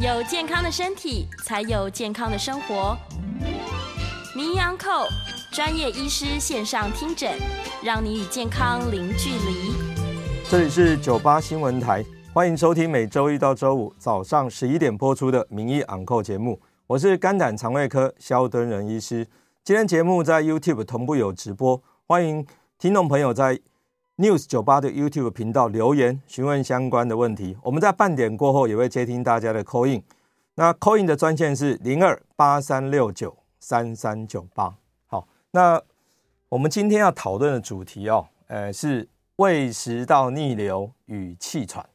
有健康的身体，才有健康的生活。名医昂扣专业医师线上听诊，让你与健康零距离。这里是九八新闻台，欢迎收听每周一到周五早上十一点播出的名医昂扣节目。我是肝胆肠胃科萧敦仁医师。今天节目在 YouTube 同步有直播，欢迎听众朋友在 News 九八的 YouTube 频道留言询问相关的问题，我们在半点过后也会接听大家的 call in。那 call in 的专线是零二八三六九三三九八。好，那我们今天要讨论的主题哦，呃，是胃食道逆流与气喘。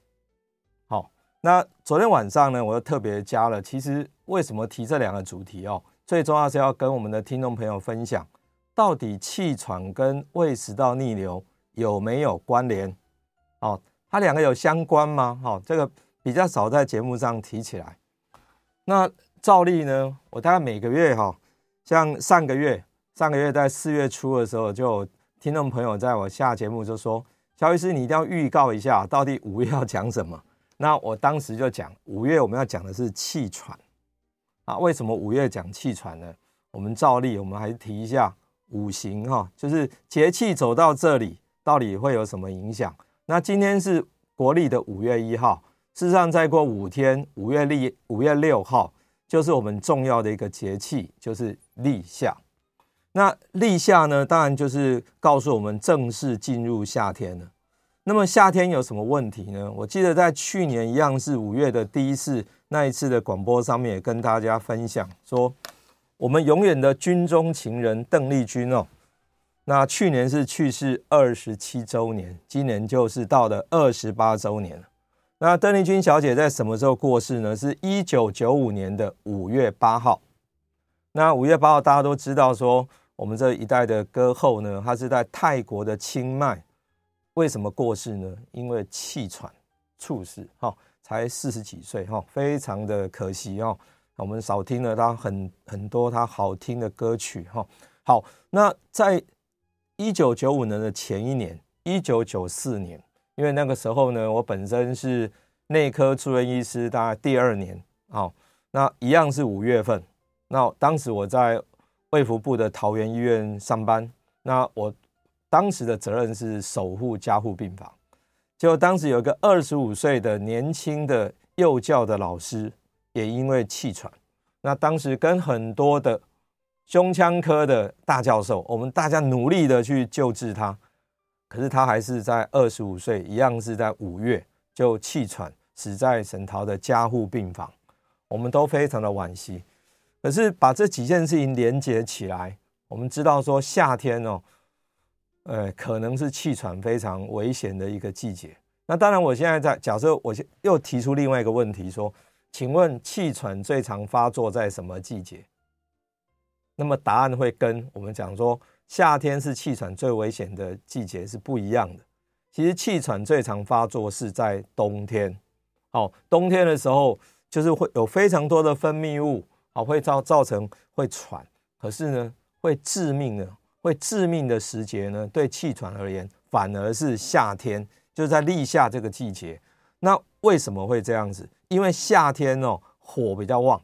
好，那昨天晚上呢，我又特别加了，其实为什么提这两个主题哦？最重要是要跟我们的听众朋友分享，到底气喘跟胃食道逆流。有没有关联？哦，它两个有相关吗？哦，这个比较少在节目上提起来。那照例呢，我大概每个月哈，像上个月，上个月在四月初的时候，就听众朋友在我下节目就说：“萧医师，你一定要预告一下，到底五月要讲什么？”那我当时就讲，五月我们要讲的是气喘啊。为什么五月讲气喘呢？我们照例，我们还是提一下五行哈，就是节气走到这里。到底会有什么影响？那今天是国历的五月一号，事实上再过五天，五月立五月六号就是我们重要的一个节气，就是立夏。那立夏呢，当然就是告诉我们正式进入夏天了。那么夏天有什么问题呢？我记得在去年一样是五月的第一次那一次的广播上面也跟大家分享说，我们永远的军中情人邓丽君哦。那去年是去世二十七周年，今年就是到了二十八周年。那邓丽君小姐在什么时候过世呢？是一九九五年的五月八号。那五月八号大家都知道，说我们这一代的歌后呢，她是在泰国的清迈。为什么过世呢？因为气喘猝死，哈，才四十几岁，哈，非常的可惜哦。我们少听了她很很多她好听的歌曲，哈。好，那在一九九五年的前一年，一九九四年，因为那个时候呢，我本身是内科住院医师，大概第二年，好，那一样是五月份。那当时我在卫福部的桃园医院上班，那我当时的责任是守护加护病房。就当时有一个二十五岁的年轻的幼教的老师，也因为气喘，那当时跟很多的。胸腔科的大教授，我们大家努力的去救治他，可是他还是在二十五岁，一样是在五月就气喘死在沈桃的加护病房，我们都非常的惋惜。可是把这几件事情连接起来，我们知道说夏天哦，呃，可能是气喘非常危险的一个季节。那当然，我现在在假设，我又提出另外一个问题说，请问气喘最常发作在什么季节？那么答案会跟我们讲说，夏天是气喘最危险的季节是不一样的。其实气喘最常发作是在冬天，哦，冬天的时候就是会有非常多的分泌物，哦，会造造成会喘。可是呢，会致命的，会致命的时节呢，对气喘而言，反而是夏天，就在立夏这个季节。那为什么会这样子？因为夏天哦，火比较旺。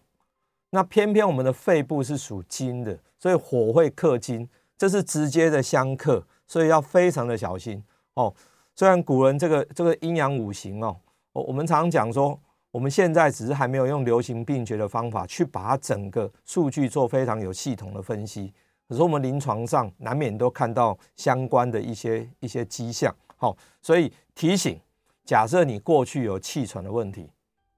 那偏偏我们的肺部是属金的，所以火会克金，这是直接的相克，所以要非常的小心哦。虽然古人这个这个阴阳五行哦，我我们常常讲说，我们现在只是还没有用流行病学的方法去把整个数据做非常有系统的分析，可是我们临床上难免都看到相关的一些一些迹象。好，所以提醒，假设你过去有气喘的问题。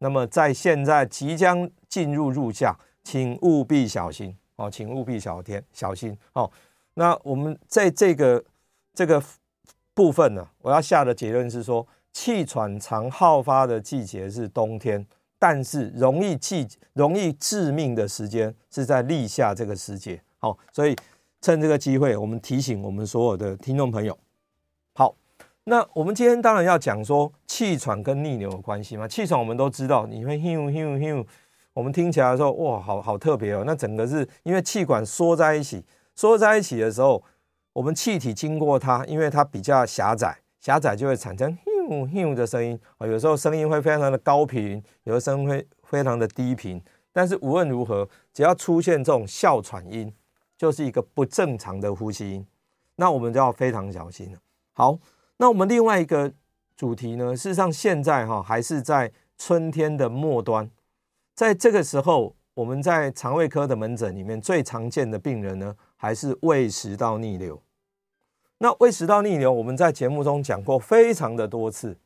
那么在现在即将进入入夏，请务必小心哦，请务必小天小心哦。那我们在这个这个部分呢，我要下的结论是说，气喘常好发的季节是冬天，但是容易季容易致命的时间是在立夏这个时节。好，所以趁这个机会，我们提醒我们所有的听众朋友。好那我们今天当然要讲说气喘跟逆流有关系嘛？气喘我们都知道，你会 hiu hiu hiu，我们听起来说哇，好好特别哦。那整个是因为气管缩在一起，缩在一起的时候，我们气体经过它，因为它比较狭窄，狭窄就会产生 hiu hiu 的声音啊。有时候声音会非常的高频，有的声音会非常的低频，但是无论如何，只要出现这种哮喘音，就是一个不正常的呼吸音，那我们就要非常小心了。好，那我们另外一个主题呢，事实上现在哈还是在春天的末端，在这个时候，我们在肠胃科的门诊里面最常见的病人呢，还是胃食道逆流。那胃食道逆流，我们在节目中讲过非常的多次。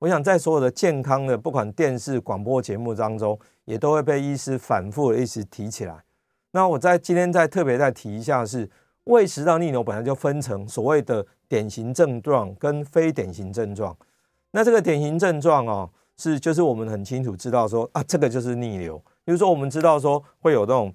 我想在所有的健康的不管电视广播节目当中，也都会被医师反复的一直提起来。那我在今天再特别再提一下是，是胃食道逆流本来就分成所谓的典型症状跟非典型症状。那这个典型症状哦，是就是我们很清楚知道说啊，这个就是逆流。比如说我们知道说会有这种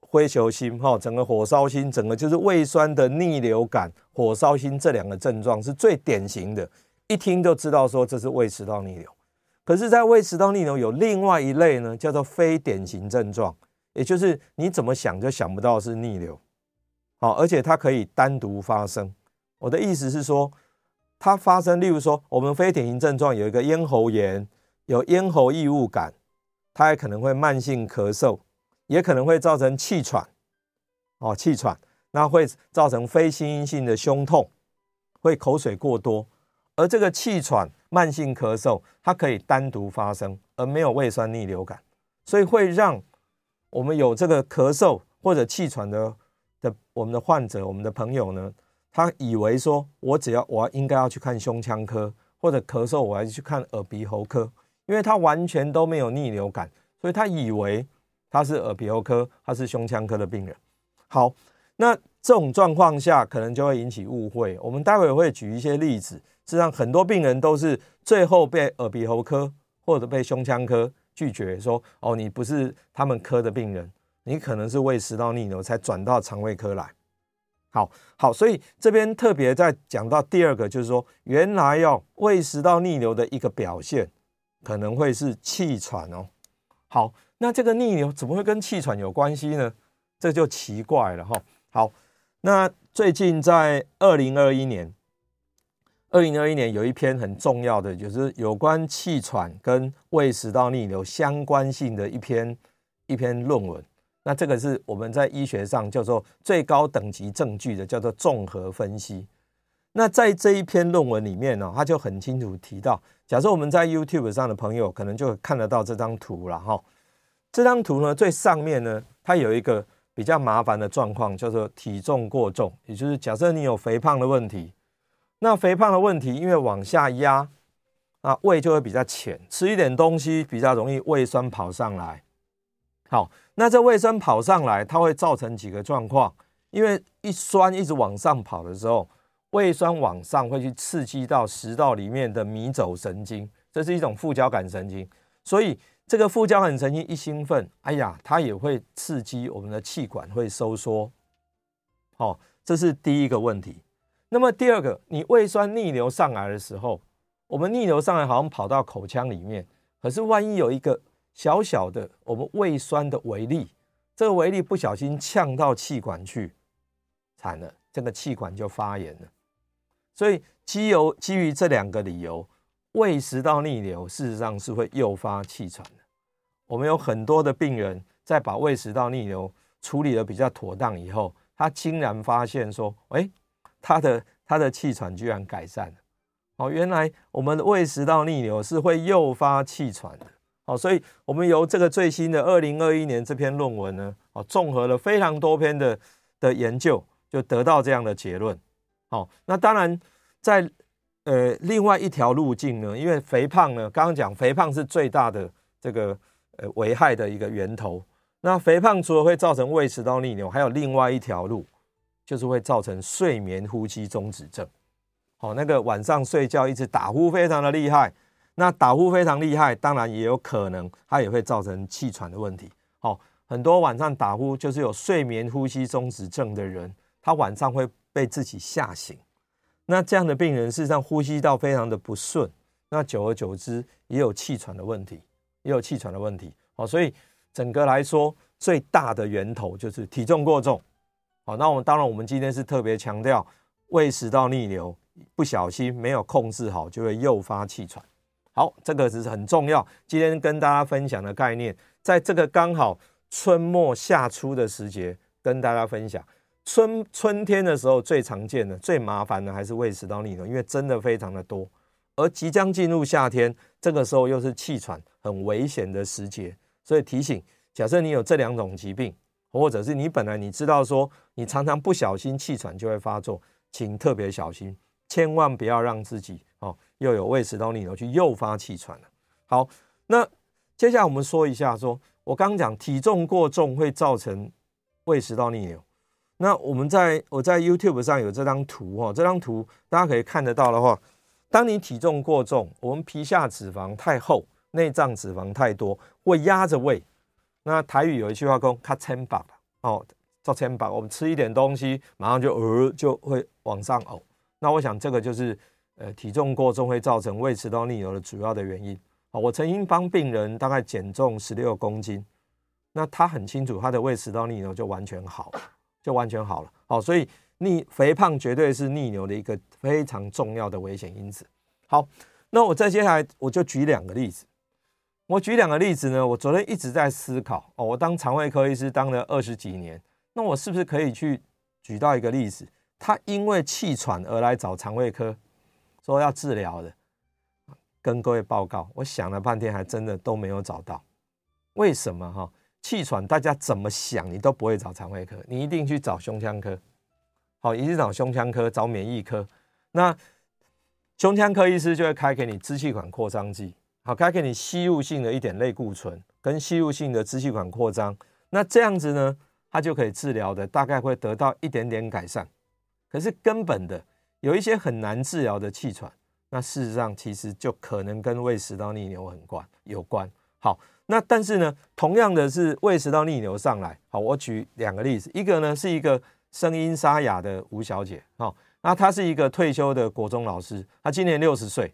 灰球心哈，整个火烧心，整个就是胃酸的逆流感、火烧心这两个症状是最典型的。一听就知道说这是胃食道逆流，可是，在胃食道逆流有另外一类呢，叫做非典型症状，也就是你怎么想就想不到是逆流，好，而且它可以单独发生。我的意思是说，它发生，例如说，我们非典型症状有一个咽喉炎，有咽喉异物感，它也可能会慢性咳嗽，也可能会造成气喘，哦，气喘，那会造成非心因性的胸痛，会口水过多。而这个气喘、慢性咳嗽，它可以单独发生，而没有胃酸逆流感，所以会让我们有这个咳嗽或者气喘的的我们的患者、我们的朋友呢，他以为说我只要我应该要去看胸腔科，或者咳嗽我要去看耳鼻喉科，因为他完全都没有逆流感，所以他以为他是耳鼻喉科，他是胸腔科的病人。好，那这种状况下可能就会引起误会，我们待会会举一些例子。实际上，很多病人都是最后被耳鼻喉科或者被胸腔科拒绝，说：“哦，你不是他们科的病人，你可能是胃食道逆流才转到肠胃科来。”好，好，所以这边特别在讲到第二个，就是说，原来要胃食道逆流的一个表现可能会是气喘哦。好，那这个逆流怎么会跟气喘有关系呢？这就奇怪了哈。好，那最近在二零二一年。二零二一年有一篇很重要的，就是有关气喘跟胃食道逆流相关性的一篇一篇论文。那这个是我们在医学上叫做最高等级证据的，叫做综合分析。那在这一篇论文里面呢，他就很清楚提到，假设我们在 YouTube 上的朋友可能就看得到这张图了哈。这张图呢，最上面呢，它有一个比较麻烦的状况，叫做体重过重，也就是假设你有肥胖的问题。那肥胖的问题，因为往下压，啊，胃就会比较浅，吃一点东西比较容易胃酸跑上来。好，那这胃酸跑上来，它会造成几个状况，因为一酸一直往上跑的时候，胃酸往上会去刺激到食道里面的迷走神经，这是一种副交感神经，所以这个副交感神经一兴奋，哎呀，它也会刺激我们的气管会收缩。好，这是第一个问题。那么第二个，你胃酸逆流上来的时候，我们逆流上来好像跑到口腔里面，可是万一有一个小小的我们胃酸的微粒，这个微粒不小心呛到气管去，惨了，这个气管就发炎了。所以基由基于这两个理由，胃食道逆流事实上是会诱发气喘的。我们有很多的病人在把胃食道逆流处理的比较妥当以后，他竟然发现说，哎。他的他的气喘居然改善了，哦，原来我们的胃食道逆流是会诱发气喘的，哦，所以我们由这个最新的二零二一年这篇论文呢，哦，综合了非常多篇的的研究，就得到这样的结论，哦，那当然在呃另外一条路径呢，因为肥胖呢，刚刚讲肥胖是最大的这个呃危害的一个源头，那肥胖除了会造成胃食道逆流，还有另外一条路。就是会造成睡眠呼吸中止症，好，那个晚上睡觉一直打呼非常的厉害，那打呼非常厉害，当然也有可能它也会造成气喘的问题。好，很多晚上打呼就是有睡眠呼吸中止症的人，他晚上会被自己吓醒，那这样的病人事实上呼吸道非常的不顺，那久而久之也有气喘的问题，也有气喘的问题。好，所以整个来说，最大的源头就是体重过重。好，那我们当然，我们今天是特别强调胃食道逆流，不小心没有控制好，就会诱发气喘。好，这个是很重要。今天跟大家分享的概念，在这个刚好春末夏初的时节，跟大家分享。春春天的时候最常见的、最麻烦的还是胃食道逆流，因为真的非常的多。而即将进入夏天，这个时候又是气喘很危险的时节，所以提醒：假设你有这两种疾病，或者是你本来你知道说你常常不小心气喘就会发作，请特别小心，千万不要让自己。又有胃食道逆流去诱发气喘了。好，那接下来我们说一下说，我刚刚讲体重过重会造成胃食道逆流。那我们在我在 YouTube 上有这张图哈，这张图大家可以看得到的话，当你体重过重，我们皮下脂肪太厚，内脏脂肪太多，会压着胃。那台语有一句话说“卡千把”哦，造千把，我们吃一点东西，马上就呃就会往上呕。那我想这个就是。呃，体重过重会造成胃食道逆流的主要的原因。好，我曾经帮病人大概减重十六公斤，那他很清楚他的胃食道逆流就完全好，就完全好了。好，所以逆肥胖绝对是逆流的一个非常重要的危险因子。好，那我再接下来我就举两个例子。我举两个例子呢，我昨天一直在思考哦，我当肠胃科医师当了二十几年，那我是不是可以去举到一个例子？他因为气喘而来找肠胃科。说要治疗的，跟各位报告，我想了半天，还真的都没有找到。为什么哈？气喘大家怎么想，你都不会找肠胃科，你一定去找胸腔科。好，一定找胸腔科，找免疫科。那胸腔科医师就会开给你支气管扩张剂，好，开给你吸入性的一点类固醇跟吸入性的支气管扩张。那这样子呢，它就可以治疗的，大概会得到一点点改善。可是根本的。有一些很难治疗的气喘，那事实上其实就可能跟胃食道逆流很关有关。好，那但是呢，同样的是胃食道逆流上来。好，我举两个例子，一个呢是一个声音沙哑的吴小姐。好，那她是一个退休的国中老师，她今年六十岁，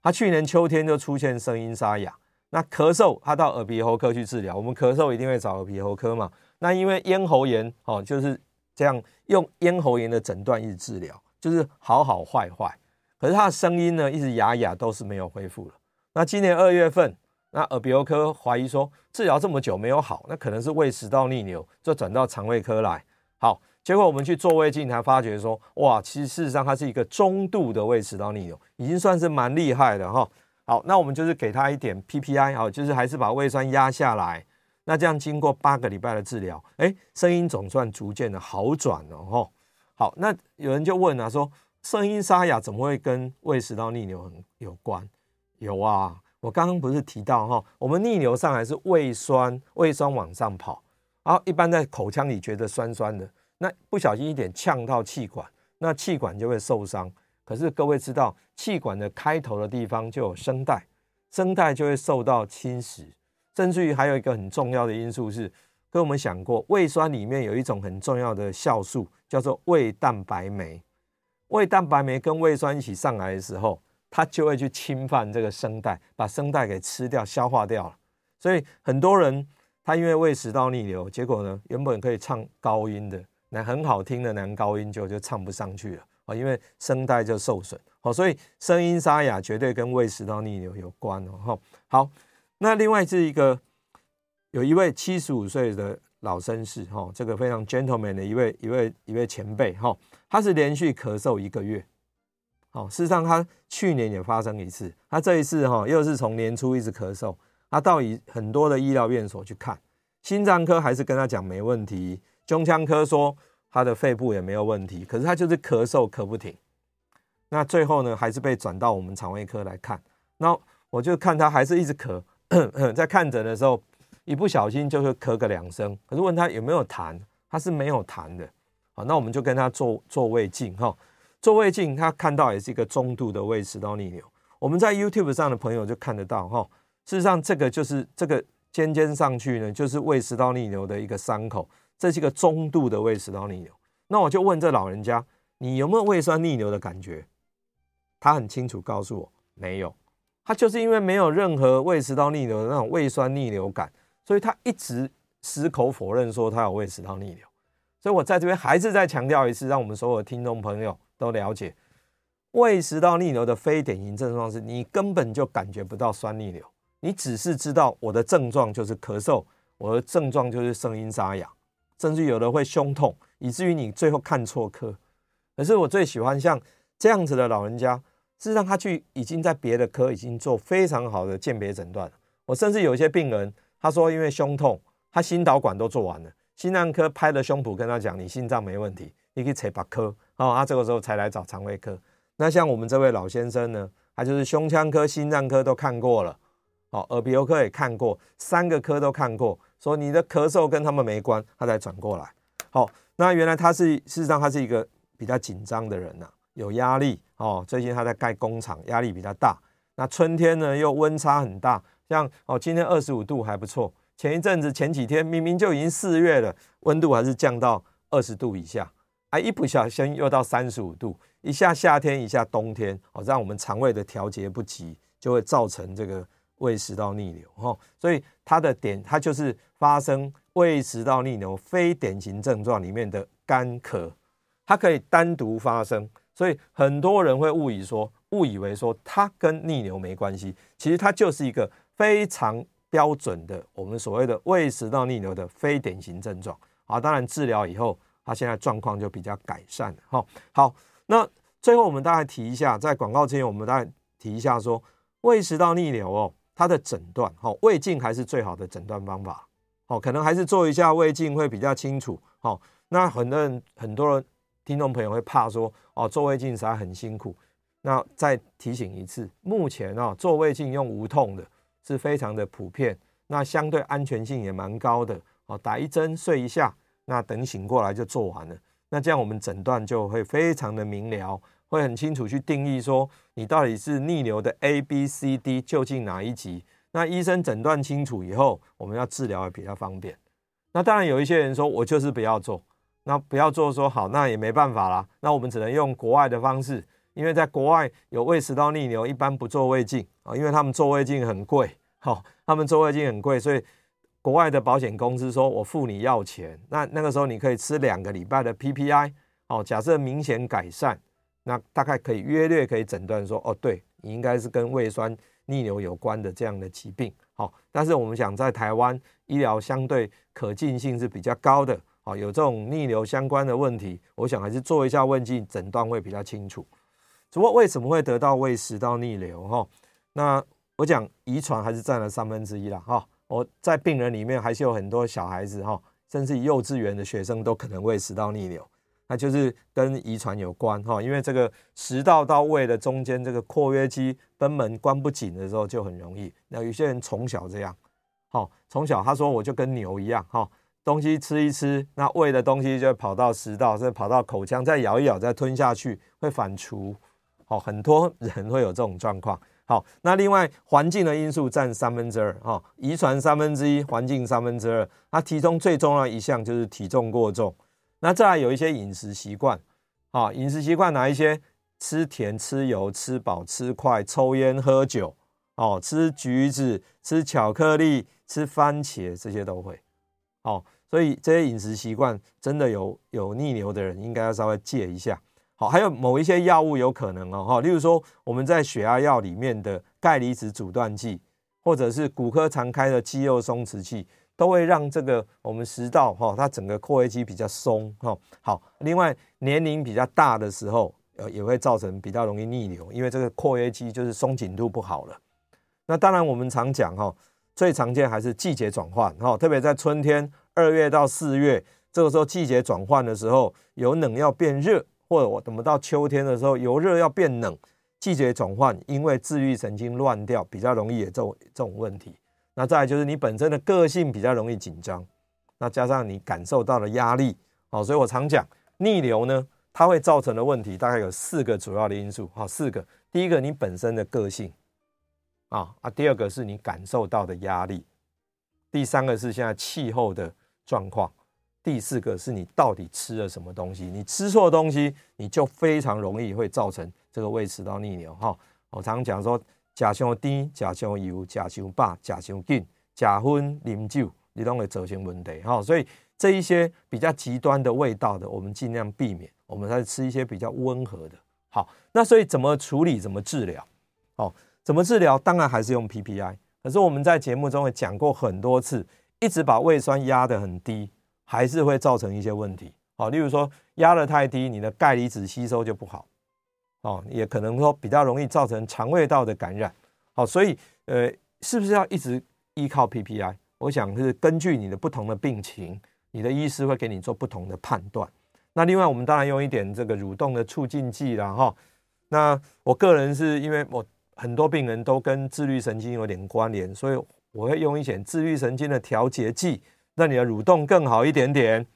她去年秋天就出现声音沙哑，那咳嗽她到耳鼻喉科去治疗。我们咳嗽一定会找耳鼻喉科嘛？那因为咽喉炎，哦，就是这样用咽喉炎的诊断一治疗。就是好好坏坏，可是他的声音呢，一直哑哑，都是没有恢复了。那今年二月份，那耳鼻喉科怀疑说治疗这么久没有好，那可能是胃食道逆流，就转到肠胃科来。好，结果我们去做胃镜，才发觉说，哇，其实事实上它是一个中度的胃食道逆流，已经算是蛮厉害的哈。好，那我们就是给他一点 PPI，好，就是还是把胃酸压下来。那这样经过八个礼拜的治疗，哎，声音总算逐渐的好转了哈。好，那有人就问啊，说声音沙哑怎么会跟胃食道逆流很有关？有啊，我刚刚不是提到哈，我们逆流上来是胃酸，胃酸往上跑，然后一般在口腔里觉得酸酸的，那不小心一点呛到气管，那气管就会受伤。可是各位知道，气管的开头的地方就有声带，声带就会受到侵蚀，甚至于还有一个很重要的因素是。跟我们想过，胃酸里面有一种很重要的酵素，叫做胃蛋白酶。胃蛋白酶跟胃酸一起上来的时候，它就会去侵犯这个声带，把声带给吃掉、消化掉了。所以很多人他因为胃食道逆流，结果呢，原本可以唱高音的，那很好听的男高音就就唱不上去了啊，因为声带就受损。好，所以声音沙哑绝对跟胃食道逆流有关哦。好，那另外是一个。有一位七十五岁的老绅士，哈，这个非常 gentleman 的一位一位一位前辈，哈，他是连续咳嗽一个月，好，事实上他去年也发生一次，他这一次哈又是从年初一直咳嗽，他到以很多的医疗院所去看，心脏科还是跟他讲没问题，胸腔科说他的肺部也没有问题，可是他就是咳嗽咳不停，那最后呢还是被转到我们肠胃科来看，那我就看他还是一直咳咳，在看诊的时候。一不小心就会咳个两声，可是问他有没有痰，他是没有痰的。好，那我们就跟他做做胃镜哈，做胃镜他看到也是一个中度的胃食道逆流。我们在 YouTube 上的朋友就看得到哈，事实上这个就是这个尖尖上去呢，就是胃食道逆流的一个伤口，这是一个中度的胃食道逆流。那我就问这老人家，你有没有胃酸逆流的感觉？他很清楚告诉我没有，他就是因为没有任何胃食道逆流的那种胃酸逆流感。所以他一直矢口否认说他有胃食道逆流，所以我在这边还是再强调一次，让我们所有的听众朋友都了解，胃食道逆流的非典型症状是你根本就感觉不到酸逆流，你只是知道我的症状就是咳嗽，我的症状就是声音沙哑，甚至有的会胸痛，以至于你最后看错科。可是我最喜欢像这样子的老人家，事实上他去已经在别的科已经做非常好的鉴别诊断。我甚至有一些病人，他说因为胸痛，他心导管都做完了，心脏科拍了胸脯跟他讲，你心脏没问题，你可以切八颗，哦，他这个时候才来找肠胃科。那像我们这位老先生呢，他就是胸腔科、心脏科都看过了，哦，耳鼻喉科也看过，三个科都看过，说你的咳嗽跟他们没关，他才转过来。好，那原来他是事实上他是一个比较紧张的人呐、有压力哦。最近他在盖工厂，压力比较大。那春天呢又温差很大，像哦今天二十五度还不错，前一阵子前几天明明就已经四月了，温度还是降到二十度以下，啊一不小心又到三十五度，一下夏天一下冬天，哦让我们肠胃的调节不及，就会造成这个胃食道逆流哈。所以它的点它就是发生。胃食道逆流非典型症状里面的干咳，它可以单独发生，所以很多人会误以说，误以为说它跟逆流没关系，其实它就是一个非常标准的我们所谓的胃食道逆流的非典型症状。啊，当然治疗以后，他现在状况就比较改善了。好，好，那最后我们大概提一下，在广告之前，我们大概提一下说，胃食道逆流哦，它的诊断，好，胃镜还是最好的诊断方法。哦，可能还是做一下胃镜会比较清楚。好，那很多人很多人听众朋友会怕说，哦，做胃镜实在很辛苦。那再提醒一次，目前啊，做胃镜用无痛的是非常的普遍，那相对安全性也蛮高的。哦，打一针睡一下，那等醒过来就做完了。那这样我们诊断就会非常的明了，会很清楚去定义说你到底是逆流的 A、B、C、D 究竟哪一级。那医生诊断清楚以后，我们要治疗也比较方便。那当然有一些人说，我就是不要做，那不要做说好，那也没办法啦。那我们只能用国外的方式，因为在国外有胃食道逆流，一般不做胃镜啊，因为他们做胃镜很贵，好，他们做胃镜很贵，所以国外的保险公司说我付你药钱，那那个时候你可以吃两个礼拜的 PPI，哦，假设明显改善，那大概可以约略可以诊断说，哦，对你应该是跟胃酸。逆流有关的这样的疾病，好，但是我们想在台湾医疗相对可进性是比较高的，好，有这种逆流相关的问题，我想还是做一下胃镜诊断会比较清楚。只不过为什么会得到胃食道逆流？哈，那我讲遗传还是占了三分之一啦，哈，我在病人里面还是有很多小孩子，哈，甚至幼稚园的学生都可能胃食道逆流。那就是跟遗传有关哈，因为这个食道到胃的中间这个括约肌贲门关不紧的时候就很容易。那有些人从小这样，好，从小他说我就跟牛一样哈，东西吃一吃，那胃的东西就跑到食道，再跑到口腔，再咬一咬，再吞下去，会反刍。好，很多人会有这种状况。好，那另外环境的因素占三分之二哈，遗传三分之一，环境三分之二。那其中最重要一项就是体重过重。那再来有一些饮食习惯，啊，饮食习惯哪一些？吃甜、吃油、吃饱、吃快、抽烟、喝酒，哦，吃橘子、吃巧克力、吃番茄，这些都会，哦，所以这些饮食习惯真的有有逆流的人，应该要稍微戒一下。好，还有某一些药物有可能哦，哈，例如说我们在血压药里面的钙离子阻断剂，或者是骨科常开的肌肉松弛剂。都会让这个我们食道哈，它整个括约肌比较松哈。好，另外年龄比较大的时候，呃，也会造成比较容易逆流，因为这个括约肌就是松紧度不好了。那当然我们常讲哈，最常见还是季节转换哈，特别在春天二月到四月这个时候季节转换的时候，由冷要变热，或者我等到秋天的时候由热要变冷，季节转换，因为自律神经乱掉，比较容易有这种这种问题。那再来就是你本身的个性比较容易紧张，那加上你感受到的压力，好，所以我常讲逆流呢，它会造成的问题大概有四个主要的因素，好，四个，第一个你本身的个性，啊啊，第二个是你感受到的压力，第三个是现在气候的状况，第四个是你到底吃了什么东西，你吃错东西，你就非常容易会造成这个胃食道逆流，哈，我常常讲说。食伤甜，食伤油，食伤饱，食伤紧，食薰啉酒，你都会造成问题哈。所以这一些比较极端的味道的，我们尽量避免。我们再吃一些比较温和的好，那所以怎么处理？怎么治疗？哦，怎么治疗？当然还是用 PPI。可是我们在节目中也讲过很多次，一直把胃酸压得很低，还是会造成一些问题。哦，例如说压得太低，你的钙离子吸收就不好。哦，也可能说比较容易造成肠胃道的感染。好，所以呃，是不是要一直依靠 PPI？我想是根据你的不同的病情，你的医师会给你做不同的判断。那另外，我们当然用一点这个蠕动的促进剂啦，哈。那我个人是因为我很多病人都跟自律神经有点关联，所以我会用一些自律神经的调节剂，让你的蠕动更好一点点。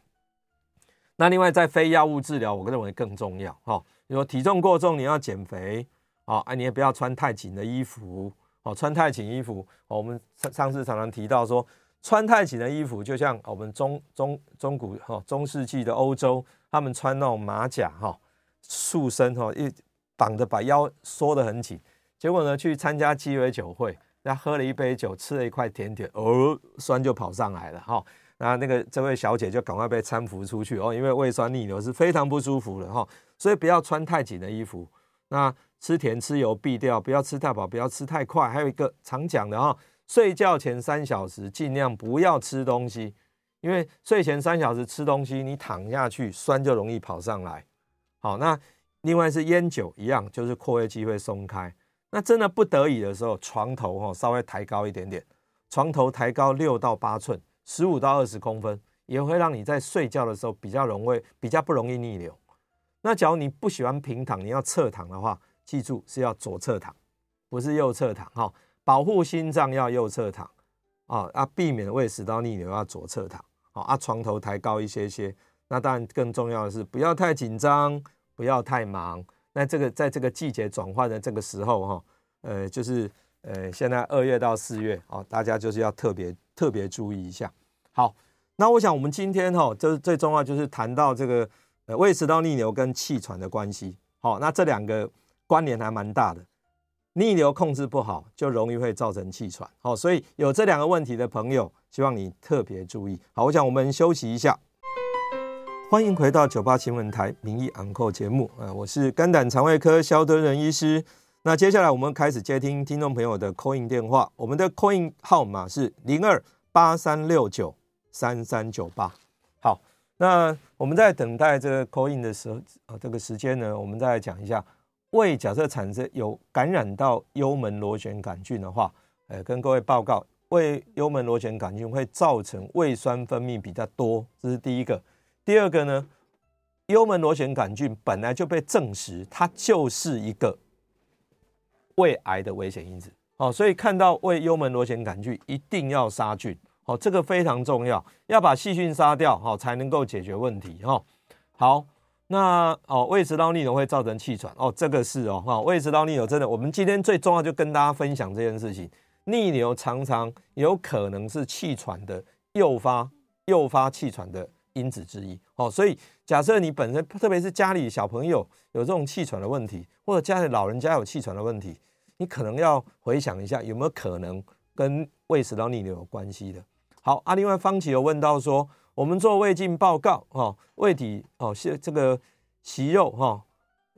那另外，在非药物治疗，我认为更重要，哈。比如说体重过重，你要减肥，啊，你也不要穿太紧的衣服，哦，穿太紧衣服，哦我们上上次常常提到说，穿太紧的衣服，就像我们中中中古哈中世纪的欧洲。他们穿那种马甲哈，束身哈，一绑着把腰缩得很紧，结果呢，去参加鸡尾酒会，那喝了一杯酒，吃了一块甜点，哦，酸就跑上来了哈。那那个这位小姐就赶快被搀扶出去哦，因为胃酸逆流是非常不舒服的哈，所以不要穿太紧的衣服。那吃甜吃油避掉，不要吃太饱，不要吃太快。还有一个常讲的哈，睡觉前三小时尽量不要吃东西。因为睡前三小时吃东西，你躺下去酸就容易跑上来。好，那另外是烟酒一样，就是括约肌会松开。那真的不得已的时候，床头哈稍微抬高一点点，床头抬高六到八寸，十五到二十公分，也会让你在睡觉的时候比较容易比较不容易逆流。那假如你不喜欢平躺，你要侧躺的话，记住是要左侧躺，不是右侧躺哈。保护心脏要右侧躺啊啊，避免胃食道逆流要左侧躺。好啊，床头抬高一些些。那当然更重要的是，不要太紧张，不要太忙。那这个在这个季节转换的这个时候，哈，呃，就是呃，现在二月到四月，哦，大家就是要特别特别注意一下。好，那我想我们今天哈，就是最重要就是谈到这个呃胃食道逆流跟气喘的关系。好，那这两个关联还蛮大的。逆流控制不好，就容易会造成气喘。好，所以有这两个问题的朋友，希望你特别注意。好，我想我们休息一下。欢迎回到九八新闻台名医昂扣节目。啊，我是肝胆肠胃科萧德仁医师。那接下来我们开始接听听众朋友的 call in 电话。我们的 call in 号码是零二八三六九三三九八。好，那我们在等待这个 call in 的时候啊，这个时间呢，我们再来讲一下。胃假设产生有感染到幽门螺旋杆菌的话，呃，跟各位报告，胃幽门螺旋杆菌会造成胃酸分泌比较多，这是第一个。第二个呢，幽门螺旋杆菌本来就被证实，它就是一个胃癌的危险因子。哦，所以看到胃幽门螺旋杆菌一定要杀菌，哦，这个非常重要，要把细菌杀掉，哦，才能够解决问题，哈。好。那哦，胃食道逆流会造成气喘哦，这个是哦哈，胃食道逆流真的，我们今天最重要就跟大家分享这件事情。逆流常常有可能是气喘的诱发，诱发气喘的因子之一哦。所以假设你本身，特别是家里小朋友有这种气喘的问题，或者家里老人家有气喘的问题，你可能要回想一下有没有可能跟胃食道逆流有关系的。好啊，另外方琦有问到说。我们做胃镜报告，哈，胃底哦，是这个息肉哈，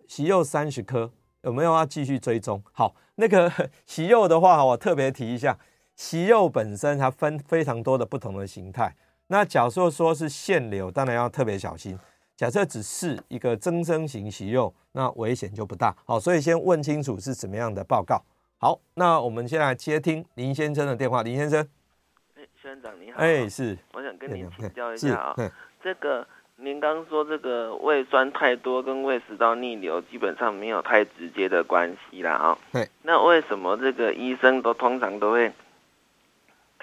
息肉三十颗，有没有要继续追踪？好，那个 息肉的话，我特别提一下，息肉本身它分非常多的不同的形态。那假设说是腺瘤，当然要特别小心。假设只是一个增生型息肉，那危险就不大。好，所以先问清楚是什么样的报告。好，那我们先来接听林先生的电话，林先生。院长你好，哎是，我想跟您请教一下啊，这个您刚说这个胃酸太多跟胃食道逆流基本上没有太直接的关系啦啊，对，那为什么这个医生都通常都会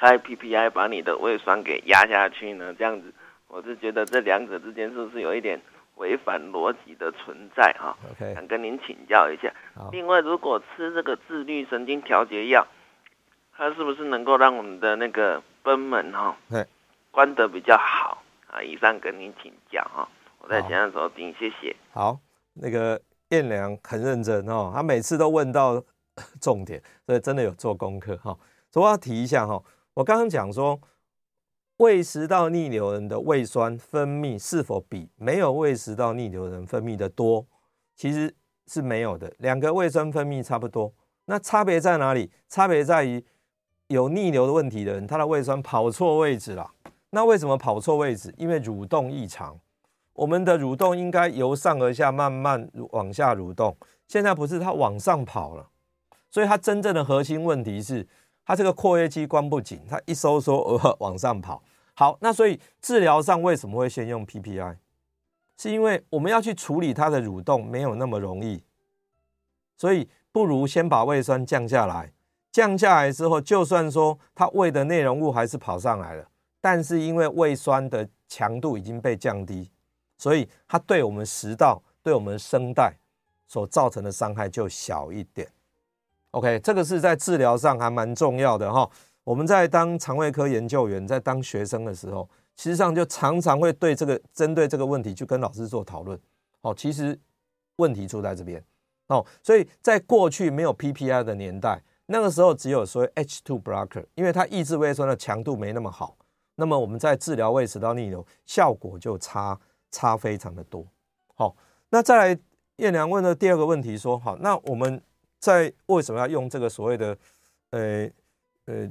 开 PPI 把你的胃酸给压下去呢？这样子，我是觉得这两者之间是不是有一点违反逻辑的存在啊？OK，想跟您请教一下。另外，如果吃这个自律神经调节药，它是不是能够让我们的那个贲门哈，对，关得比较好啊。以上跟您请教哈，我在讲的时候听，谢谢。好，那个燕良很认真哦，他每次都问到 重点，所以真的有做功课哈。所以我要提一下哈，我刚刚讲说，胃食道逆流人的胃酸分泌是否比没有胃食道逆流人分泌的多？其实是没有的，两个胃酸分泌差不多。那差别在哪里？差别在于有逆流的问题的人，他的胃酸跑错位置了。那为什么跑错位置？因为蠕动异常。我们的蠕动应该由上而下慢慢往下蠕动，现在不是，它往上跑了。所以它真正的核心问题是，它这个括约肌关不紧，它一收缩而往上跑。好，那所以治疗上为什么会先用 PPI？是因为我们要去处理它的蠕动没有那么容易，所以不如先把胃酸降下来。降下来之后，就算说它胃的内容物还是跑上来了，但是因为胃酸的强度已经被降低，所以它对我们食道、对我们声带所造成的伤害就小一点。OK，这个是在治疗上还蛮重要的哈。我们在当肠胃科研究员，在当学生的时候，其实上就常常会对这个针对这个问题去跟老师做讨论。哦，其实问题出在这边哦，所以在过去没有 PPI 的年代，那个时候只有所谓 H2 blocker，因为它抑制胃酸的强度没那么好，那么我们在治疗胃食道逆流效果就差差非常的多。好，那再来彦良问的第二个问题说，好，那我们在为什么要用这个所谓的呃呃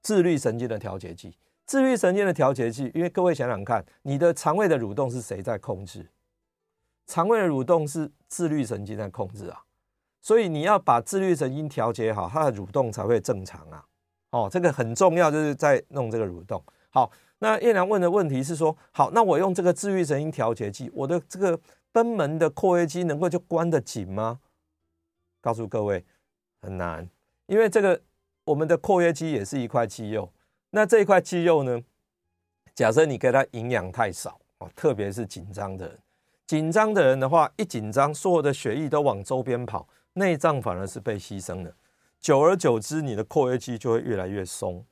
自律神经的调节剂？自律神经的调节剂，因为各位想想看，你的肠胃的蠕动是谁在控制？肠胃的蠕动是自律神经在控制啊，所以你要把自律神经调节好，它的蠕动才会正常啊。哦，这个很重要，就是在弄这个蠕动。好，那叶良问的问题是说，好，那我用这个自律神经调节剂，我的这个贲门的括约肌能够就关得紧吗？告诉各位，很难，因为这个我们的括约肌也是一块肌肉。那这一块肌肉呢？假设你给它营养太少哦，特别是紧张的人，紧张的人的话，一紧张，所有的血液都往周边跑，内脏反而是被牺牲的。久而久之，你的括约肌就会越来越松。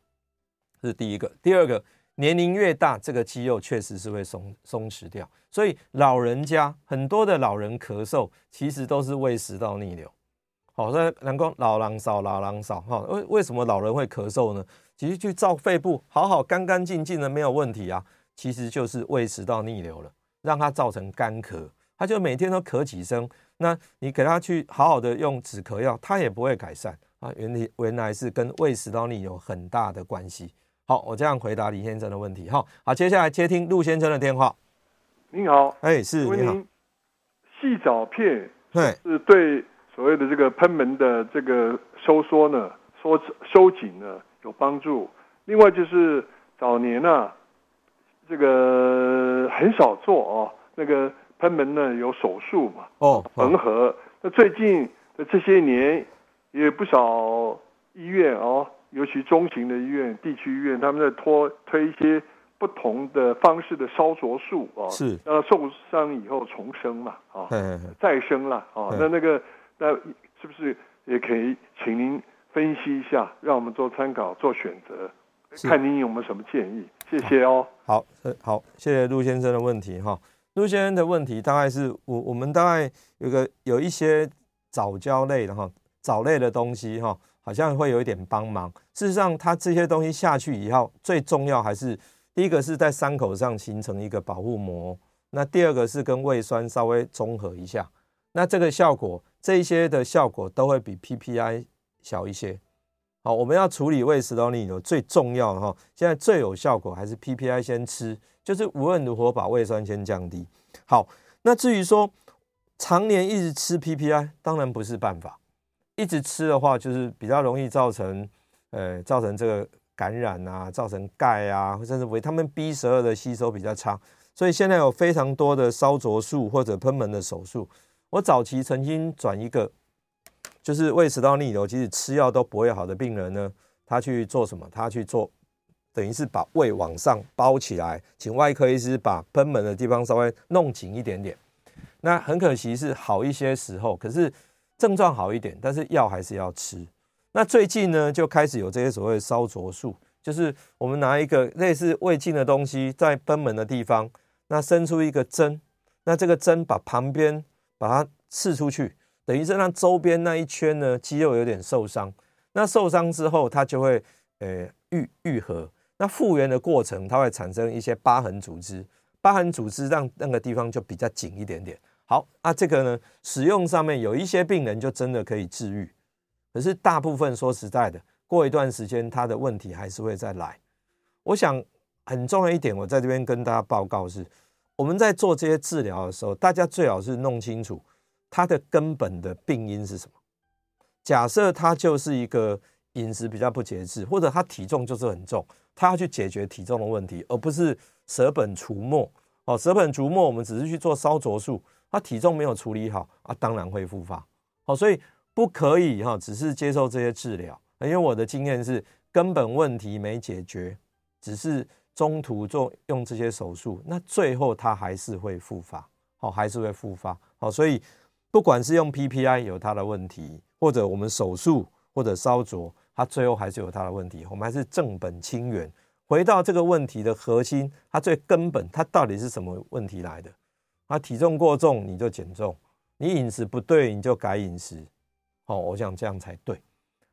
这是第一个。第二个，年龄越大，这个肌肉确实是会松松弛掉。所以老人家很多的老人咳嗽，其实都是胃食道逆流。好，所以能够老狼少，老狼少哈。为为什么老人会咳嗽呢？其实去照肺部，好好干干净净的没有问题啊。其实就是胃食道逆流了，让它造成干咳，他就每天都咳几声。那你给他去好好的用止咳药，他也不会改善啊。原理原来是跟胃食道逆流有很大的关系。好，我这样回答李先生的问题。好，好，接下来接听陆先生的电话。您好，哎，是你好。细藻片对是对所谓的这个喷门的这个收缩呢，收收紧呢，有帮助。另外就是早年啊，这个很少做哦，那个喷门呢有手术嘛，哦，缝合。那最近的这些年，也有不少医院哦，尤其中型的医院、地区医院，他们在拖推一些不同的方式的烧灼术啊，是让他受伤以后重生嘛，啊、哦，再生了啊。那那个那是不是也可以请您？分析一下，让我们做参考、做选择，看您有没有什么建议？谢谢哦。好，好，谢谢陆先生的问题哈。陆先生的问题大概是我我们大概有个有一些藻胶类的哈，藻类的东西哈，好像会有一点帮忙。事实上，它这些东西下去以后，最重要还是第一个是在伤口上形成一个保护膜，那第二个是跟胃酸稍微中和一下，那这个效果这些的效果都会比 PPI。小一些，好，我们要处理胃食道逆流最重要哈，现在最有效果还是 PPI 先吃，就是无论如何把胃酸先降低。好，那至于说常年一直吃 PPI，当然不是办法，一直吃的话就是比较容易造成呃造成这个感染啊，造成钙啊，甚至维他命 B 十二的吸收比较差，所以现在有非常多的烧灼术或者喷门的手术。我早期曾经转一个。就是胃食道逆流，即使吃药都不会好的病人呢，他去做什么？他去做，等于是把胃往上包起来，请外科医师把賁门的地方稍微弄紧一点点。那很可惜是好一些时候，可是症状好一点，但是药还是要吃。那最近呢，就开始有这些所谓的烧灼术，就是我们拿一个类似胃镜的东西在贲门的地方，那伸出一个针，那这个针把旁边把它刺出去。等于是让周边那一圈呢，肌肉有点受伤，那受伤之后它就会呃愈愈合，那复原的过程它会产生一些疤痕组织，疤痕组织让那个地方就比较紧一点点。好，那这个呢，使用上面有一些病人就真的可以治愈，可是大部分说实在的，过一段时间他的问题还是会再来。我想很重要一点，我在这边跟大家报告是，我们在做这些治疗的时候，大家最好是弄清楚他的根本的病因是什么。假设他就是一个饮食比较不节制，或者他体重就是很重，他要去解决体重的问题，而不是舍本逐末。哦，舍本逐末，我们只是去做烧灼术，他体重没有处理好啊，当然会复发。好，所以不可以哈，只是接受这些治疗。因为我的经验是，根本问题没解决，只是中途做用这些手术，那最后他还是会复发。好，还是会复发。好，所以不管是用 PPI 有它的问题，或者我们手术或者烧灼，它最后还是有它的问题。我们还是正本清源。回到这个问题的核心，它最根本，它到底是什么问题来的？啊，体重过重你就减重，你饮食不对你就改饮食，哦，我想这样才对。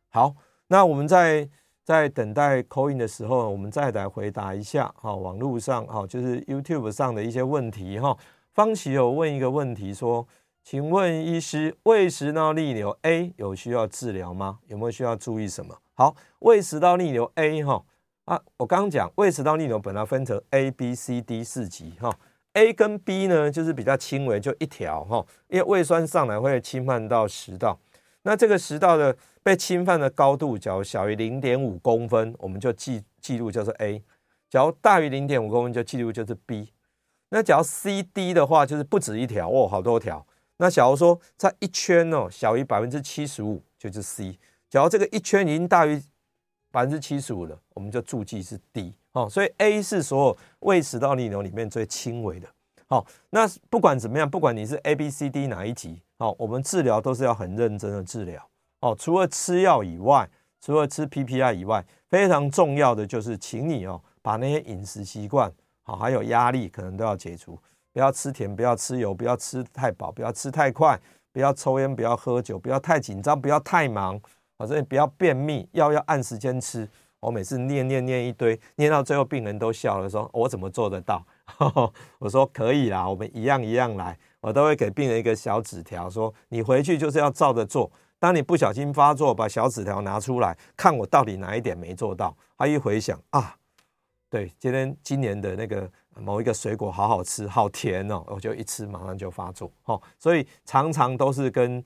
好，那我们在在等待 call in 的时候，我们再来回答一下哈，网络上哈，就是 YouTube 上的一些问题哈。方琦有问一个问题说，请问医师，胃食道逆流 A 有需要治疗吗？有没有需要注意什么？好，胃食道逆流 A 哈。啊，我刚刚讲胃食道逆流本来分成 A、B、C、D 四级哈，A 跟 B 呢就是比较轻微，就一条哈，因为胃酸上来会侵犯到食道，那这个食道的被侵犯的高度，假如小于零点五公分，我们就记记录叫做 A；假如大于零点五公分，就记录就是 B。那假如 C、D 的话，就是不止一条哦，好多条。那假如说在一圈哦，小于百分之七十五，就是 C；假如这个一圈已经大于百分之七十五了，我们就注记是 D 哦，所以 A 是所有胃食道逆流里面最轻微的。好，那不管怎么样，不管你是 A、B、C、D 哪一级，好，我们治疗都是要很认真的治疗。除了吃药以外，除了吃 PPI 以外，非常重要的就是，请你哦，把那些饮食习惯，好，还有压力可能都要解除，不要吃甜，不要吃油，不要吃太饱，不要吃太快，不要抽烟，不要喝酒，不要太紧张，不要太忙。反正不要便秘，药要按时间吃。我每次念念念一堆，念到最后病人都笑了，说：“我怎么做得到？” 我说：“可以啦，我们一样一样来。”我都会给病人一个小纸条，说：“你回去就是要照着做。当你不小心发作，把小纸条拿出来看，我到底哪一点没做到。”他一回想啊，对，今天今年的那个某一个水果好好吃，好甜哦，我就一吃马上就发作。哦，所以常常都是跟。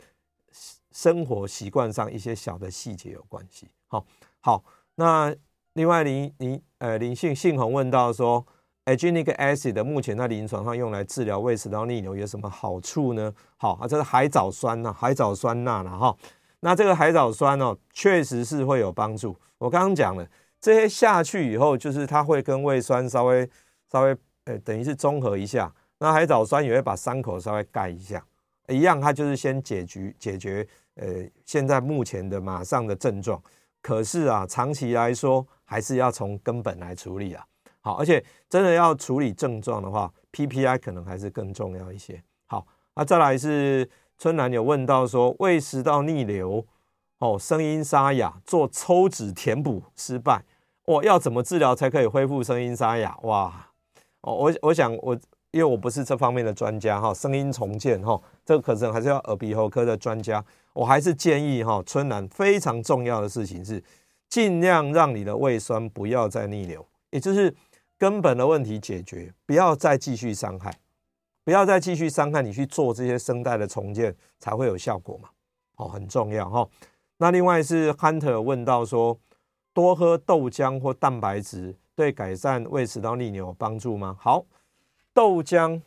生活习惯上一些小的细节有关系。好，好，那另外林林呃林信信宏问到说，Agenic acid 目前在临床上用来治疗胃食道逆流有什么好处呢？好啊，这是海藻酸呐，海藻酸钠了哈。那这个海藻酸哦，确实是会有帮助。我刚刚讲了，这些下去以后，就是它会跟胃酸稍微稍微呃等于是中和一下。那海藻酸也会把伤口稍微盖一下，一样，它就是先解决解决。呃，现在目前的马上的症状，可是啊，长期来说还是要从根本来处理啊。好，而且真的要处理症状的话，PPI 可能还是更重要一些。好，那再来是春兰有问到说，胃食道逆流，哦，声音沙哑，做抽脂填补失败，我要怎么治疗才可以恢复声音沙哑？哇，哦，我我想我。因为我不是这方面的专家哈，声音重建哈，这个可能还是要耳鼻喉科的专家。我还是建议哈，春兰非常重要的事情是，尽量让你的胃酸不要再逆流，也就是根本的问题解决，不要再继续伤害，不要再继续伤害，你去做这些声带的重建才会有效果嘛。哦，很重要哈。那另外是 Hunter 问到说，多喝豆浆或蛋白质对改善胃食道逆流有帮助吗？好。豆浆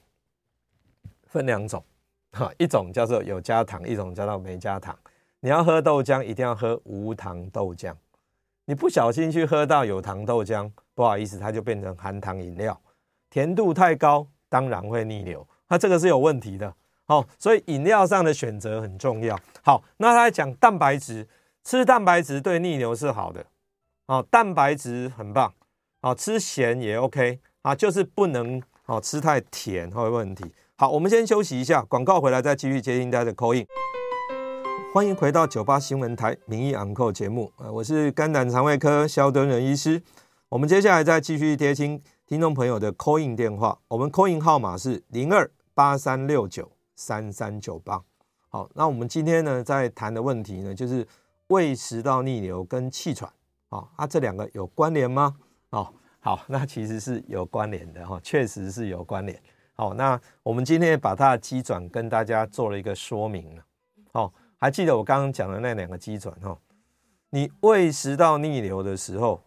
分两种，哈，一种叫做有加糖，一种叫做没加糖。你要喝豆浆，一定要喝无糖豆浆。你不小心去喝到有糖豆浆，不好意思，它就变成含糖饮料，甜度太高，当然会逆流。它这个是有问题的，哦，所以饮料上的选择很重要。好，那他讲蛋白质，吃蛋白质对逆流是好的，哦，蛋白质很棒，哦，吃咸也 OK，啊，就是不能。好，吃太甜会有问题。好，我们先休息一下，广告回来再继续接听大家的 call in。欢迎回到九八新闻台名医昂扣节目，我是肝胆肠胃科萧敦仁医师。我们接下来再继续接听听众朋友的 call in 电话，我们 call in 号码是零二八三六九三三九八。好，那我们今天呢在谈的问题呢，就是胃食道逆流跟气喘，啊，啊这两个有关联吗？哦，好，那其实是有关联的哈，确实是有关联。好，那我们今天把它的机转跟大家做了一个说明了。好，还记得我刚刚讲的那两个机转哈？你胃食道逆流的时候，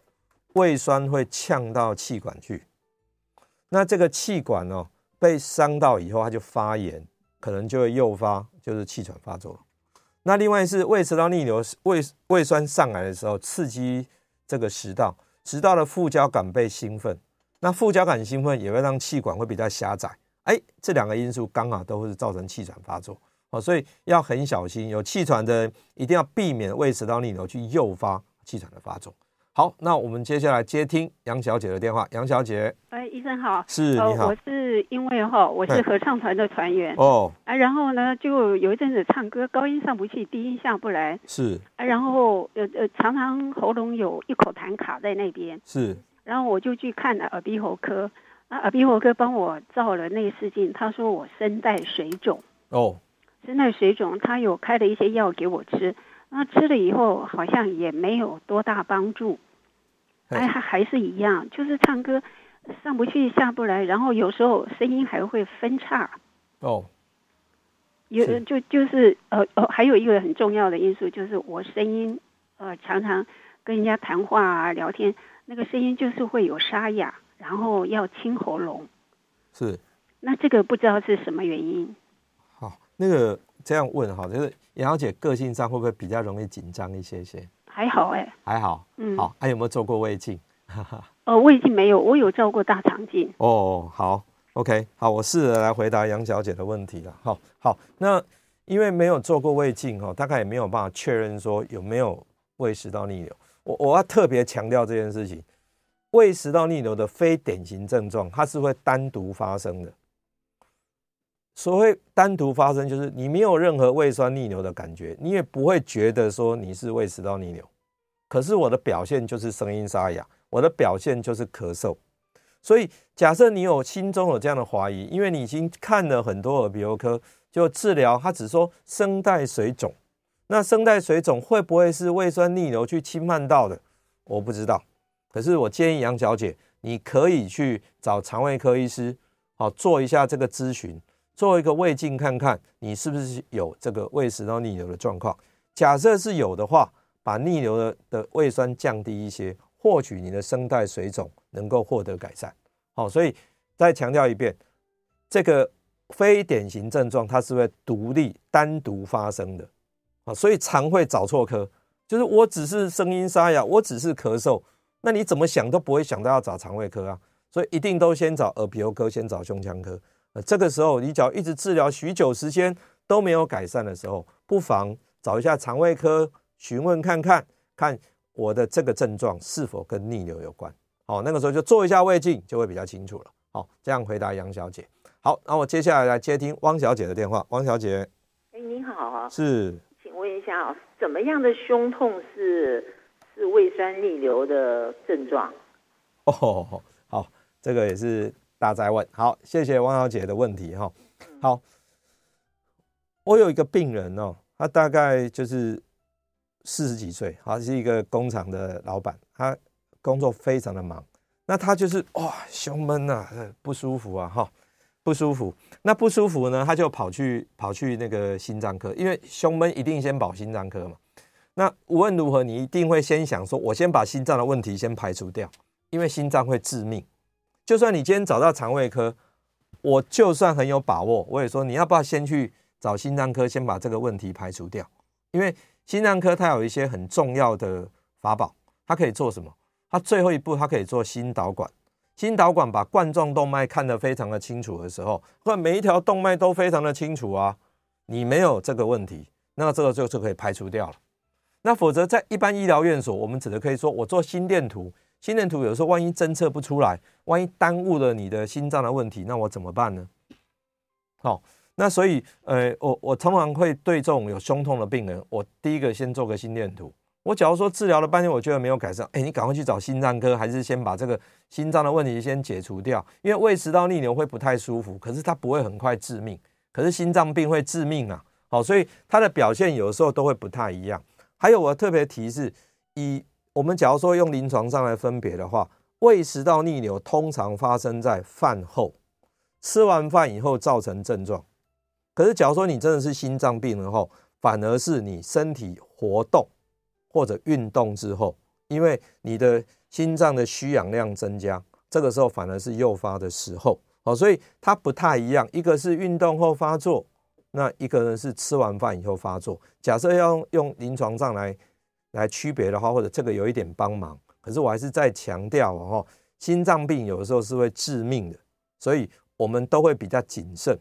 胃酸会呛到气管去，那这个气管哦被伤到以后，它就发炎，可能就会诱发就是气喘发作。那另外是胃食道逆流，胃胃酸上来的时候，刺激这个食道，食道的副交感被兴奋，那副交感兴奋也会让气管会比较狭窄，哎，这两个因素刚好都会造成气喘发作。哦，所以要很小心，有气喘的一定要避免胃食道逆流去诱发气喘的发作。好，那我们接下来接听杨小姐的电话。杨小姐，哎，医生好，是你好，我是因为哈，我是合唱团的团员。哦，啊，然后呢，就有一阵子唱歌高音上不去，低音下不来，是。啊，然后呃呃，常常喉咙有一口痰卡在那边，是，然后我就去看了耳鼻喉科，啊，耳鼻喉科帮我照了内视镜，他说我声带水肿。哦。声带水肿，他有开了一些药给我吃，那吃了以后好像也没有多大帮助，哎，还还是一样，就是唱歌上不去下不来，然后有时候声音还会分叉。哦，有就就是呃呃，还有一个很重要的因素就是我声音呃常常跟人家谈话啊聊天，那个声音就是会有沙哑，然后要清喉咙。是。那这个不知道是什么原因。好那个这样问哈，就是杨小姐个性上会不会比较容易紧张一些些？还好哎、欸，还好，嗯，好，还、啊、有没有做过胃镜？呃，胃镜没有，我有照过大肠镜。哦，好，OK，好，我试着来回答杨小姐的问题了。好，好，那因为没有做过胃镜哈，大概也没有办法确认说有没有胃食道逆流。我我要特别强调这件事情，胃食道逆流的非典型症状，它是会单独发生的。所谓单独发生，就是你没有任何胃酸逆流的感觉，你也不会觉得说你是胃食道逆流。可是我的表现就是声音沙哑，我的表现就是咳嗽。所以假设你有心中有这样的怀疑，因为你已经看了很多耳鼻喉科，就治疗，他只说声带水肿。那声带水肿会不会是胃酸逆流去侵犯到的？我不知道。可是我建议杨小姐，你可以去找肠胃科医师，好做一下这个咨询。做一个胃镜看看，你是不是有这个胃食道逆流的状况。假设是有的话，把逆流的的胃酸降低一些，或许你的声带水肿能够获得改善。好，所以再强调一遍，这个非典型症状它是会独立单独发生的。啊，所以常会找错科，就是我只是声音沙哑，我只是咳嗽，那你怎么想都不会想到要找肠胃科啊。所以一定都先找耳鼻喉科，先找胸腔科。这个时候，你只要一直治疗许久时间都没有改善的时候，不妨找一下肠胃科询问看看，看我的这个症状是否跟逆流有关。好，那个时候就做一下胃镜，就会比较清楚了。好，这样回答杨小姐。好，那我接下来来接听汪小姐的电话。汪小姐，哎，你好啊，是，请问一下啊，怎么样的胸痛是是胃酸逆流的症状？哦，好，这个也是。大家问好，谢谢汪小姐的问题哈。好，我有一个病人哦，他大概就是四十几岁，他是一个工厂的老板，他工作非常的忙。那他就是哇，胸闷啊，不舒服啊，哈，不舒服。那不舒服呢，他就跑去跑去那个心脏科，因为胸闷一定先保心脏科嘛。那无论如何，你一定会先想说，我先把心脏的问题先排除掉，因为心脏会致命。就算你今天找到肠胃科，我就算很有把握，我也说你要不要先去找心脏科，先把这个问题排除掉。因为心脏科它有一些很重要的法宝，它可以做什么？它最后一步它可以做心导管。心导管把冠状动脉看得非常的清楚的时候，或每一条动脉都非常的清楚啊，你没有这个问题，那这个就就可以排除掉了。那否则在一般医疗院所，我们只能可以说我做心电图。心电图有时候万一侦测不出来，万一耽误了你的心脏的问题，那我怎么办呢？好，那所以，呃，我我通常会对这种有胸痛的病人，我第一个先做个心电图。我假如说治疗了半天，我觉得没有改善，哎，你赶快去找心脏科，还是先把这个心脏的问题先解除掉，因为胃食道逆流会不太舒服，可是它不会很快致命。可是心脏病会致命啊，好，所以它的表现有时候都会不太一样。还有我特别提示，以我们假如说用临床上来分别的话，胃食道逆流通常发生在饭后，吃完饭以后造成症状。可是假如说你真的是心脏病了后，反而是你身体活动或者运动之后，因为你的心脏的需氧量增加，这个时候反而是诱发的时候。哦，所以它不太一样，一个是运动后发作，那一个呢是吃完饭以后发作。假设要用临床上来来区别的话，或者这个有一点帮忙，可是我还是再强调哦，心脏病有的时候是会致命的，所以我们都会比较谨慎。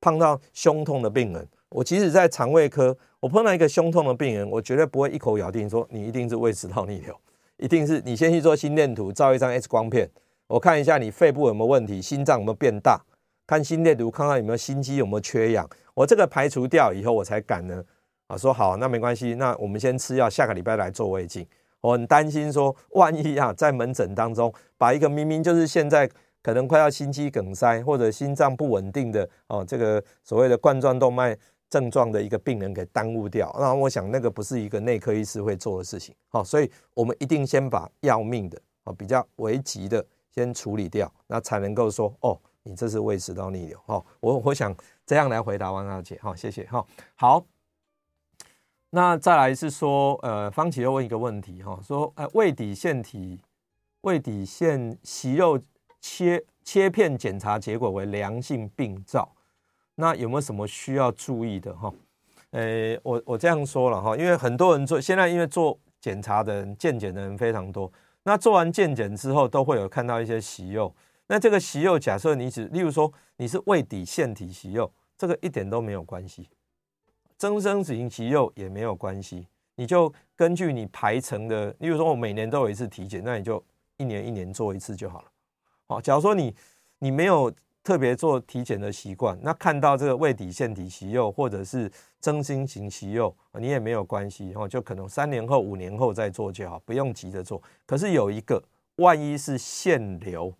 碰到胸痛的病人，我即使在肠胃科，我碰到一个胸痛的病人，我绝对不会一口咬定说你一定是胃食道逆流，一定是你先去做心电图，照一张 X 光片。我看一下你肺部有没有问题，心脏有没有变大，看心电图，看看有没有心肌有没有缺氧。我这个排除掉以后，我才敢呢啊说好，那没关系，那我们先吃药，下个礼拜来做胃镜。我很担心说，万一啊在门诊当中把一个明明就是现在可能快要心肌梗塞或者心脏不稳定的哦这个所谓的冠状动脉症状的一个病人给耽误掉，那我想那个不是一个内科医师会做的事情。好，所以我们一定先把要命的啊比较危急的。先处理掉，那才能够说哦，你这是胃食道逆流哦。我我想这样来回答王小姐哈，谢谢哈。好，那再来是说，呃，方琦又问一个问题哈，说，呃，胃底腺体、胃底腺息肉切切片检查结果为良性病灶，那有没有什么需要注意的哈？呃，我我这样说了哈，因为很多人做现在因为做检查的人、健检的人非常多。那做完健检之后，都会有看到一些息肉。那这个息肉，假设你只，例如说你是胃底腺体息肉，这个一点都没有关系。增生型息肉也没有关系，你就根据你排程的，例如说我每年都有一次体检，那你就一年一年做一次就好了。好，假如说你你没有。特别做体检的习惯，那看到这个胃底腺体息肉或者是增生型息肉，你也没有关系哦，就可能三年后、五年后再做就好，不用急着做。可是有一个，万一是腺瘤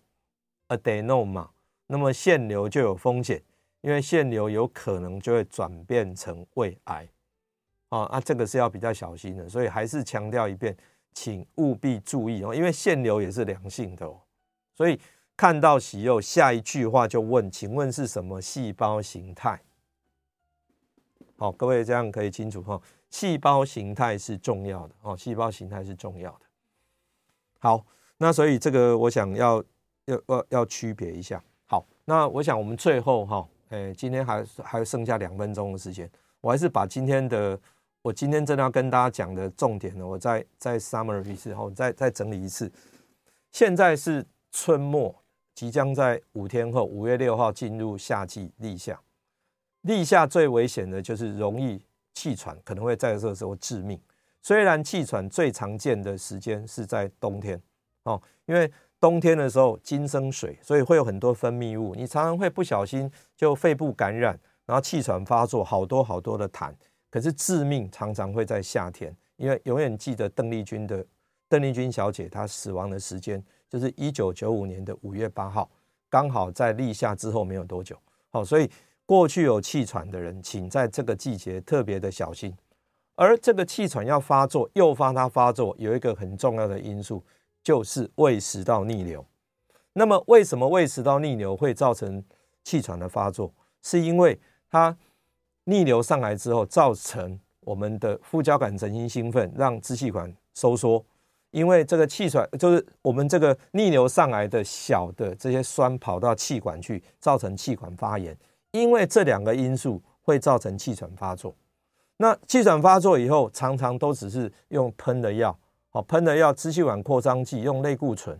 adenoma，那么腺瘤就有风险，因为腺瘤有可能就会转变成胃癌啊，啊，这个是要比较小心的，所以还是强调一遍，请务必注意哦，因为腺瘤也是良性的哦，所以。看到息肉，下一句话就问：请问是什么细胞形态？好，各位这样可以清楚哈。细胞形态是重要的哦，细胞形态是重要的。好，那所以这个我想要要要要区别一下。好，那我想我们最后哈，诶，今天还还剩下两分钟的时间，我还是把今天的我今天真的要跟大家讲的重点呢，我再再 summary 一次，后再再整理一次。现在是春末。即将在五天后，五月六号进入夏季立夏。立夏最危险的就是容易气喘，可能会在这个时候致命。虽然气喘最常见的时间是在冬天哦，因为冬天的时候金生水，所以会有很多分泌物，你常常会不小心就肺部感染，然后气喘发作，好多好多的痰。可是致命常常会在夏天，因为永远记得邓丽君的邓丽君小姐她死亡的时间。就是一九九五年的五月八号，刚好在立夏之后没有多久。好，所以过去有气喘的人，请在这个季节特别的小心。而这个气喘要发作，诱发它发作，有一个很重要的因素，就是胃食道逆流。那么，为什么胃食道逆流会造成气喘的发作？是因为它逆流上来之后，造成我们的副交感神经兴奋，让支气管收缩。因为这个气喘就是我们这个逆流上来的小的这些酸跑到气管去，造成气管发炎。因为这两个因素会造成气喘发作。那气喘发作以后，常常都只是用喷的药，哦，喷的药，支气管扩张剂，用类固醇，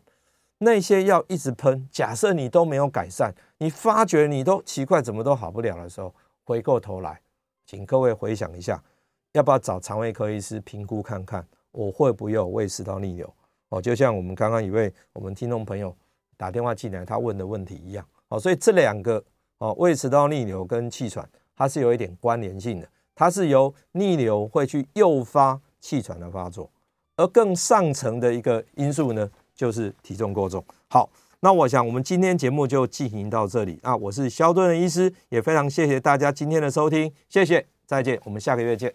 那些药一直喷。假设你都没有改善，你发觉你都奇怪，怎么都好不了的时候，回过头来，请各位回想一下，要不要找肠胃科医师评估看看？我会不会有胃食道逆流？哦，就像我们刚刚一位我们听众朋友打电话进来，他问的问题一样。哦，所以这两个哦，胃食道逆流跟气喘，它是有一点关联性的。它是由逆流会去诱发气喘的发作，而更上层的一个因素呢，就是体重过重。好，那我想我们今天节目就进行到这里啊，我是肖敦仁医师，也非常谢谢大家今天的收听，谢谢，再见，我们下个月见。